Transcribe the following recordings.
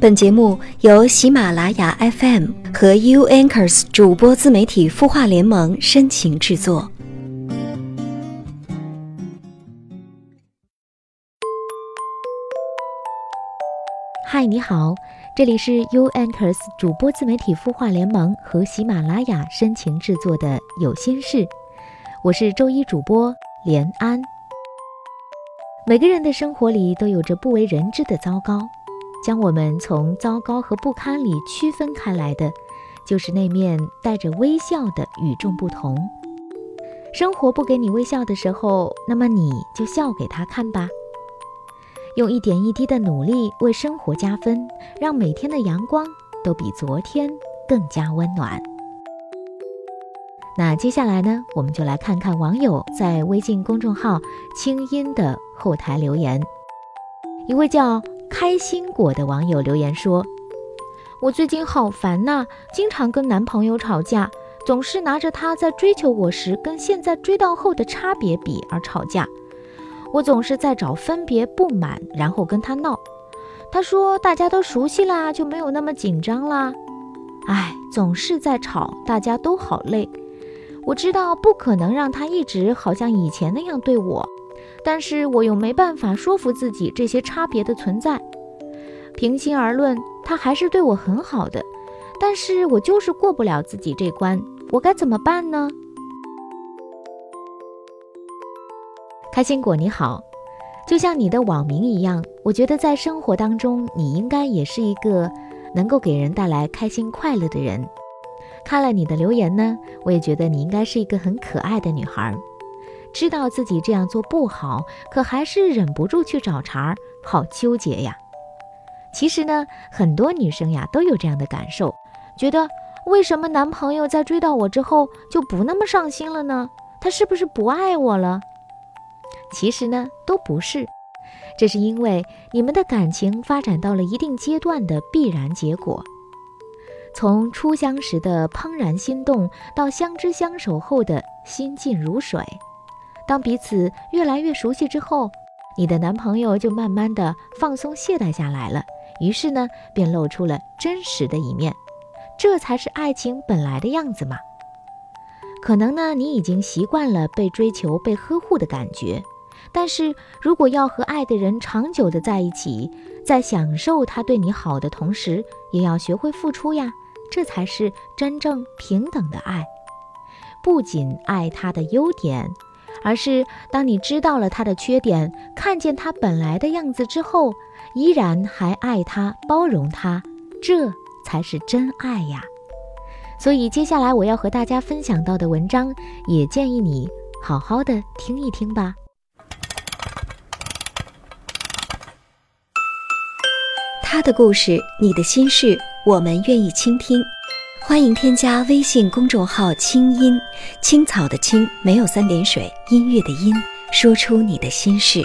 本节目由喜马拉雅 FM 和 U Anchors 主播自媒体孵化联盟深情制作。嗨，你好，这里是 U Anchors 主播自媒体孵化联盟和喜马拉雅深情制作的《有心事》，我是周一主播连安。每个人的生活里都有着不为人知的糟糕。将我们从糟糕和不堪里区分开来的，就是那面带着微笑的与众不同。生活不给你微笑的时候，那么你就笑给他看吧。用一点一滴的努力为生活加分，让每天的阳光都比昨天更加温暖。那接下来呢，我们就来看看网友在微信公众号“清音”的后台留言。一位叫。开心果的网友留言说：“我最近好烦呐，经常跟男朋友吵架，总是拿着他在追求我时跟现在追到后的差别比而吵架。我总是在找分别不满，然后跟他闹。他说大家都熟悉啦，就没有那么紧张啦。哎，总是在吵，大家都好累。我知道不可能让他一直好像以前那样对我。”但是我又没办法说服自己这些差别的存在。平心而论，他还是对我很好的，但是我就是过不了自己这关，我该怎么办呢？开心果你好，就像你的网名一样，我觉得在生活当中，你应该也是一个能够给人带来开心快乐的人。看了你的留言呢，我也觉得你应该是一个很可爱的女孩。知道自己这样做不好，可还是忍不住去找茬儿，好纠结呀。其实呢，很多女生呀都有这样的感受，觉得为什么男朋友在追到我之后就不那么上心了呢？他是不是不爱我了？其实呢，都不是，这是因为你们的感情发展到了一定阶段的必然结果。从初相识的怦然心动，到相知相守后的心静如水。当彼此越来越熟悉之后，你的男朋友就慢慢的放松懈怠下来了，于是呢，便露出了真实的一面，这才是爱情本来的样子嘛。可能呢，你已经习惯了被追求、被呵护的感觉，但是如果要和爱的人长久的在一起，在享受他对你好的同时，也要学会付出呀，这才是真正平等的爱，不仅爱他的优点。而是当你知道了他的缺点，看见他本来的样子之后，依然还爱他、包容他，这才是真爱呀。所以接下来我要和大家分享到的文章，也建议你好好的听一听吧。他的故事，你的心事，我们愿意倾听。欢迎添加微信公众号“清音青草”的青没有三点水，音乐的音，说出你的心事。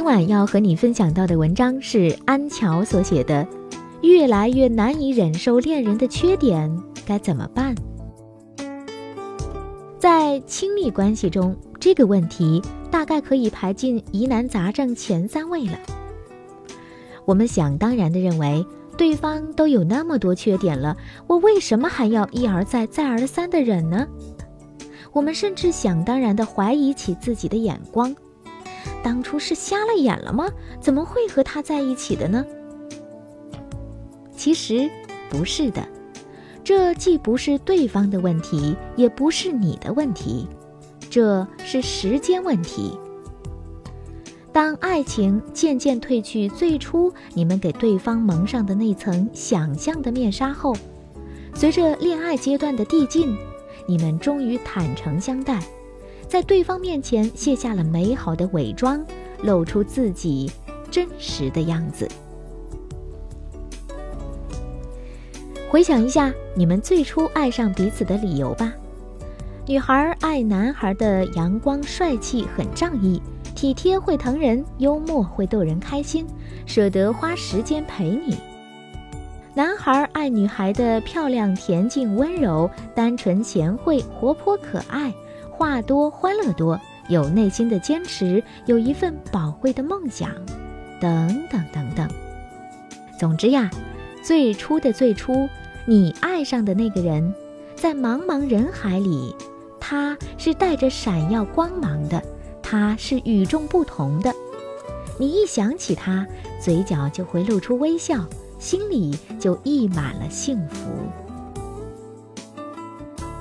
今晚要和你分享到的文章是安乔所写的《越来越难以忍受恋人的缺点，该怎么办》。在亲密关系中，这个问题大概可以排进疑难杂症前三位了。我们想当然的认为，对方都有那么多缺点了，我为什么还要一而再、再而三的忍呢？我们甚至想当然地怀疑起自己的眼光：当初是瞎了眼了吗？怎么会和他在一起的呢？其实不是的，这既不是对方的问题，也不是你的问题，这是时间问题。当爱情渐渐褪去最初你们给对方蒙上的那层想象的面纱后，随着恋爱阶段的递进，你们终于坦诚相待，在对方面前卸下了美好的伪装，露出自己真实的样子。回想一下你们最初爱上彼此的理由吧。女孩爱男孩的阳光帅气，很仗义。体贴会疼人，幽默会逗人开心，舍得花时间陪你。男孩爱女孩的漂亮、恬静、温柔、单纯、贤惠、活泼、可爱，话多、欢乐多，有内心的坚持，有一份宝贵的梦想，等等等等。总之呀，最初的最初，你爱上的那个人，在茫茫人海里，他是带着闪耀光芒的。他是与众不同的，你一想起他，嘴角就会露出微笑，心里就溢满了幸福。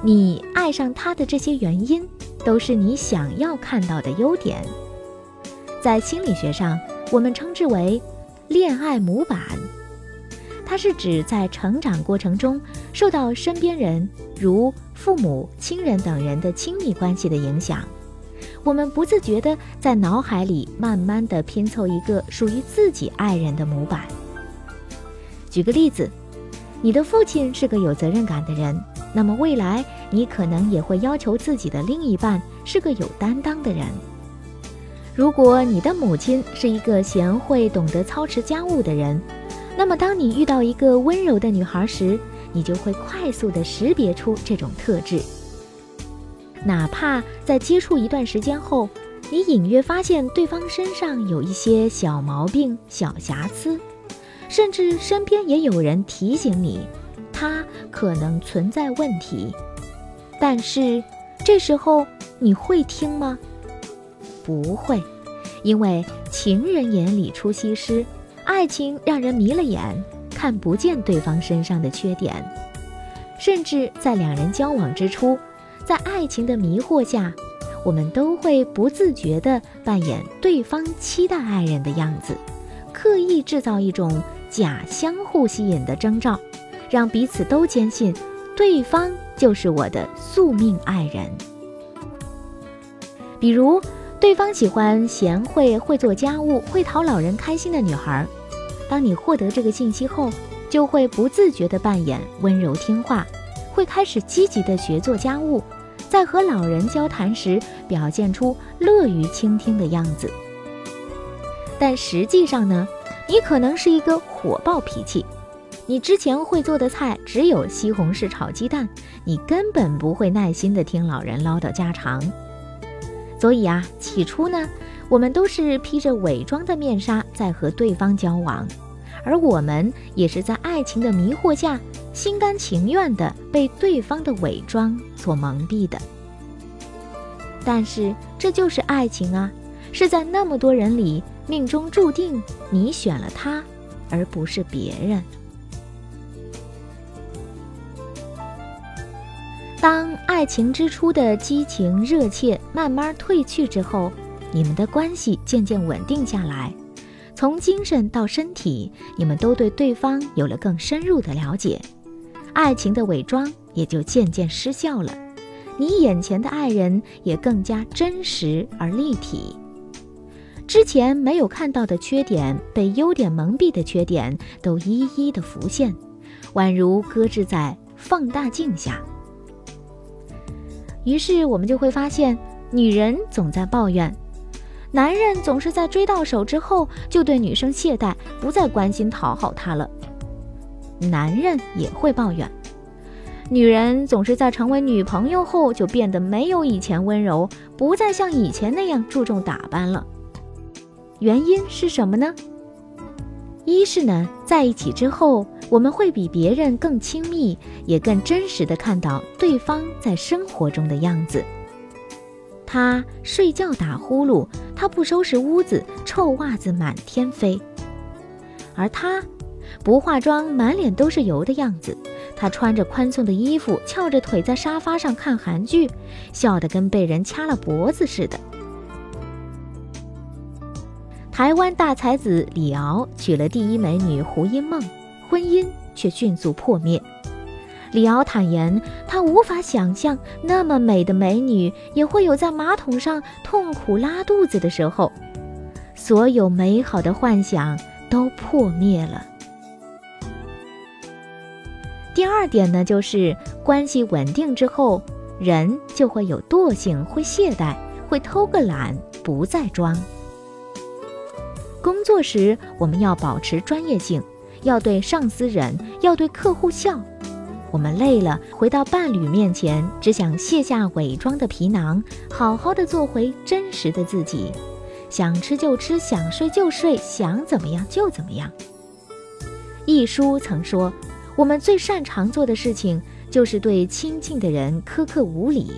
你爱上他的这些原因，都是你想要看到的优点。在心理学上，我们称之为“恋爱模板”，它是指在成长过程中受到身边人，如父母、亲人等人的亲密关系的影响。我们不自觉地在脑海里慢慢地拼凑一个属于自己爱人的模板。举个例子，你的父亲是个有责任感的人，那么未来你可能也会要求自己的另一半是个有担当的人。如果你的母亲是一个贤惠、懂得操持家务的人，那么当你遇到一个温柔的女孩时，你就会快速地识别出这种特质。哪怕在接触一段时间后，你隐约发现对方身上有一些小毛病、小瑕疵，甚至身边也有人提醒你，他可能存在问题。但是这时候你会听吗？不会，因为情人眼里出西施，爱情让人迷了眼，看不见对方身上的缺点，甚至在两人交往之初。在爱情的迷惑下，我们都会不自觉地扮演对方期待爱人的样子，刻意制造一种假相互吸引的征兆，让彼此都坚信对方就是我的宿命爱人。比如，对方喜欢贤惠、会做家务、会讨老人开心的女孩，当你获得这个信息后，就会不自觉地扮演温柔听话，会开始积极地学做家务。在和老人交谈时，表现出乐于倾听的样子。但实际上呢，你可能是一个火爆脾气。你之前会做的菜只有西红柿炒鸡蛋，你根本不会耐心地听老人唠叨家常。所以啊，起初呢，我们都是披着伪装的面纱在和对方交往，而我们也是在爱情的迷惑下。心甘情愿地被对方的伪装所蒙蔽的，但是这就是爱情啊！是在那么多人里，命中注定你选了他，而不是别人。当爱情之初的激情热切慢慢褪去之后，你们的关系渐渐稳定下来，从精神到身体，你们都对对方有了更深入的了解。爱情的伪装也就渐渐失效了，你眼前的爱人也更加真实而立体。之前没有看到的缺点，被优点蒙蔽的缺点，都一一的浮现，宛如搁置在放大镜下。于是我们就会发现，女人总在抱怨，男人总是在追到手之后就对女生懈怠，不再关心讨好她了。男人也会抱怨，女人总是在成为女朋友后就变得没有以前温柔，不再像以前那样注重打扮了。原因是什么呢？一是呢，在一起之后，我们会比别人更亲密，也更真实的看到对方在生活中的样子。他睡觉打呼噜，他不收拾屋子，臭袜子满天飞；而他不化妆，满脸都是油的样子。他穿着宽松的衣服，翘着腿在沙发上看韩剧，笑得跟被人掐了脖子似的。台湾大才子李敖娶了第一美女胡因梦，婚姻却迅速破灭。李敖坦言，他无法想象那么美的美女也会有在马桶上痛苦拉肚子的时候，所有美好的幻想都破灭了。第二点呢，就是关系稳定之后，人就会有惰性，会懈怠，会偷个懒，不再装。工作时，我们要保持专业性，要对上司忍，要对客户笑。我们累了，回到伴侣面前，只想卸下伪装的皮囊，好好的做回真实的自己。想吃就吃，想睡就睡，想怎么样就怎么样。一书曾说，我们最擅长做的事情，就是对亲近的人苛刻无礼。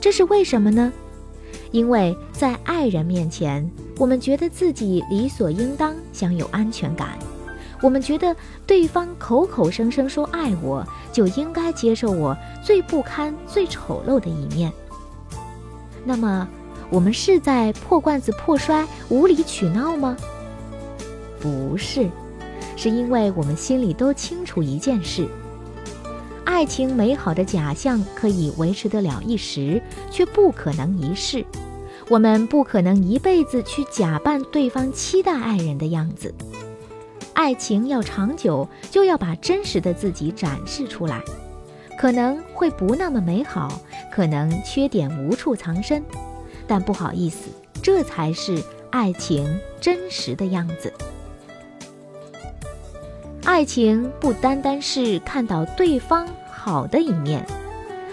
这是为什么呢？因为在爱人面前，我们觉得自己理所应当享有安全感，我们觉得对方口口声声说爱我，就应该接受我最不堪、最丑陋的一面。那么，我们是在破罐子破摔、无理取闹吗？不是，是因为我们心里都清楚一件事：爱情美好的假象可以维持得了一时，却不可能一世。我们不可能一辈子去假扮对方期待爱人的样子。爱情要长久，就要把真实的自己展示出来。可能会不那么美好，可能缺点无处藏身，但不好意思，这才是爱情真实的样子。爱情不单单是看到对方好的一面，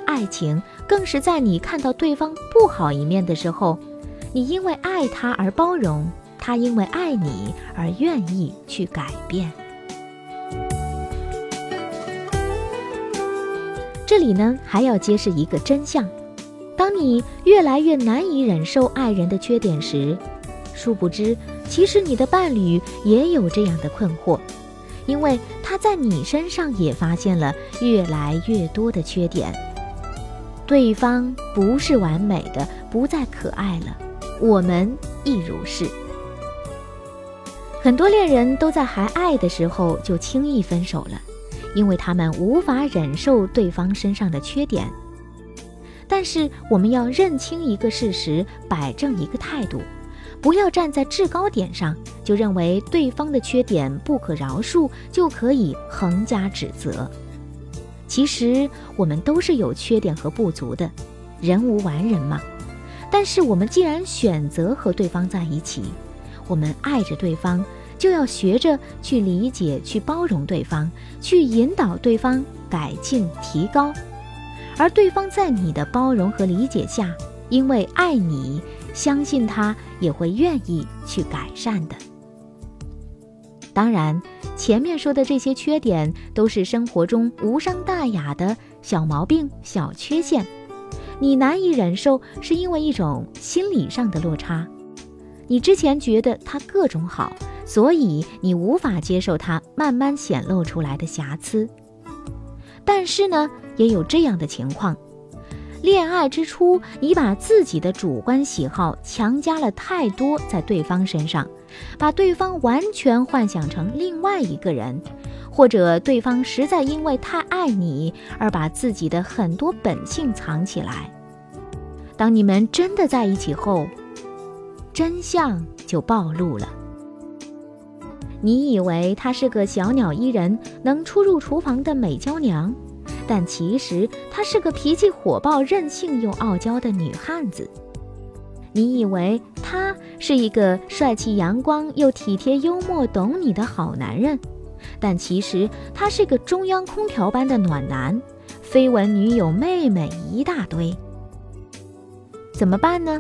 爱情更是在你看到对方不好一面的时候。你因为爱他而包容，他因为爱你而愿意去改变。这里呢，还要揭示一个真相：当你越来越难以忍受爱人的缺点时，殊不知，其实你的伴侣也有这样的困惑，因为他在你身上也发现了越来越多的缺点。对方不是完美的，不再可爱了。我们亦如是。很多恋人都在还爱的时候就轻易分手了，因为他们无法忍受对方身上的缺点。但是我们要认清一个事实，摆正一个态度，不要站在制高点上就认为对方的缺点不可饶恕，就可以横加指责。其实我们都是有缺点和不足的，人无完人嘛。但是我们既然选择和对方在一起，我们爱着对方，就要学着去理解、去包容对方，去引导对方改进提高。而对方在你的包容和理解下，因为爱你，相信他也会愿意去改善的。当然，前面说的这些缺点都是生活中无伤大雅的小毛病、小缺陷。你难以忍受，是因为一种心理上的落差。你之前觉得他各种好，所以你无法接受他慢慢显露出来的瑕疵。但是呢，也有这样的情况：恋爱之初，你把自己的主观喜好强加了太多在对方身上，把对方完全幻想成另外一个人，或者对方实在因为太爱你而把自己的很多本性藏起来。当你们真的在一起后，真相就暴露了。你以为她是个小鸟依人、能出入厨房的美娇娘，但其实她是个脾气火爆、任性又傲娇的女汉子。你以为他是一个帅气阳光又体贴幽默、懂你的好男人，但其实他是个中央空调般的暖男，绯闻女友、妹妹一大堆。怎么办呢？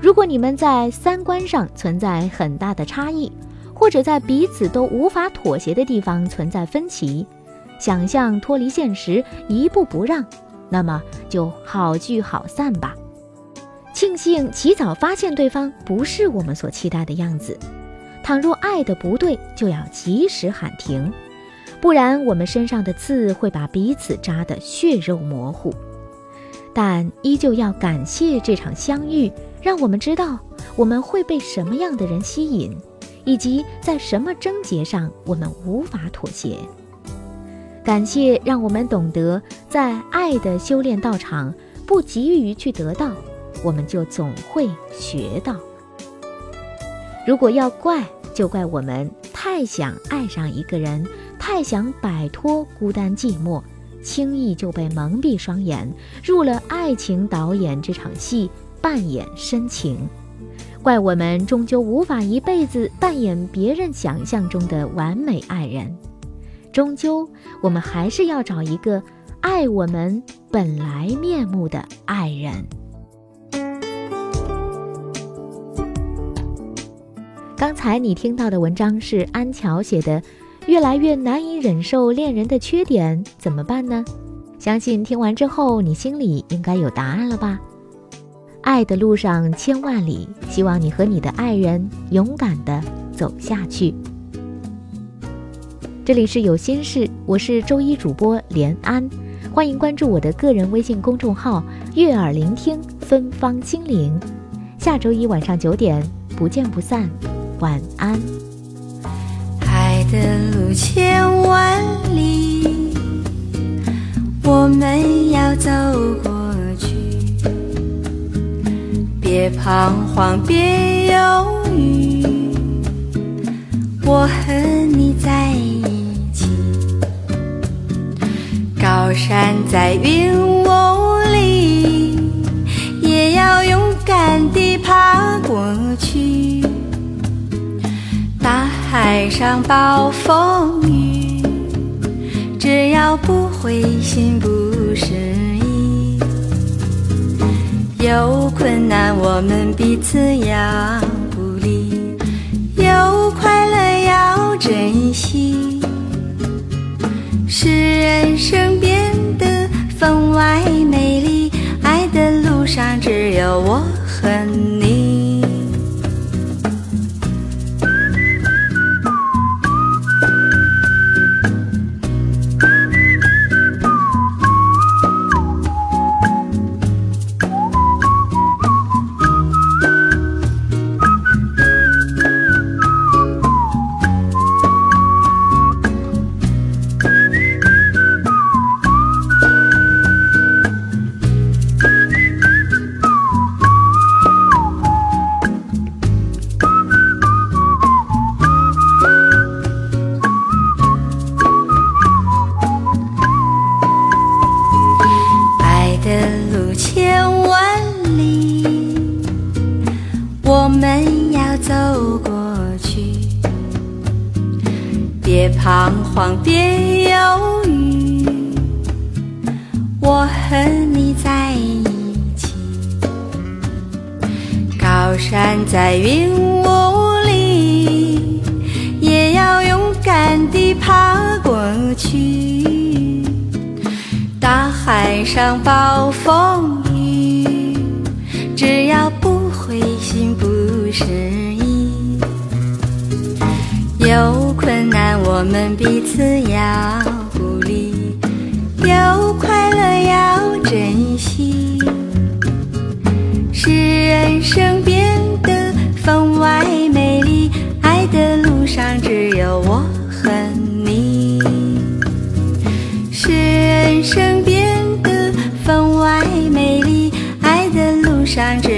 如果你们在三观上存在很大的差异，或者在彼此都无法妥协的地方存在分歧，想象脱离现实，一步不让，那么就好聚好散吧。庆幸及早发现对方不是我们所期待的样子。倘若爱的不对，就要及时喊停，不然我们身上的刺会把彼此扎得血肉模糊。但依旧要感谢这场相遇，让我们知道我们会被什么样的人吸引，以及在什么症结上我们无法妥协。感谢让我们懂得，在爱的修炼道场，不急于去得到。我们就总会学到。如果要怪，就怪我们太想爱上一个人，太想摆脱孤单寂寞，轻易就被蒙蔽双眼，入了爱情导演这场戏，扮演深情。怪我们终究无法一辈子扮演别人想象中的完美爱人，终究我们还是要找一个爱我们本来面目的爱人。刚才你听到的文章是安乔写的，越来越难以忍受恋人的缺点，怎么办呢？相信听完之后，你心里应该有答案了吧？爱的路上千万里，希望你和你的爱人勇敢的走下去。这里是有心事，我是周一主播连安，欢迎关注我的个人微信公众号“悦耳聆听芬芳心灵”。下周一晚上九点，不见不散。晚安。爱的路千万里，我们要走过去。别彷徨，别犹豫，我和你在一起。高山在云海上暴风雨，只要不灰心不失意，有困难我们彼此要鼓励，有快乐要珍惜，使人生变得分外美丽。爱的路上只有我彷徨，别犹豫，我和你在一起。高山在云雾里，也要勇敢地爬过去。大海上暴风我们彼此要鼓励，有快乐要珍惜，使人生变得分外美丽。爱的路上只有我和你，使人生变得分外美丽。爱的路上只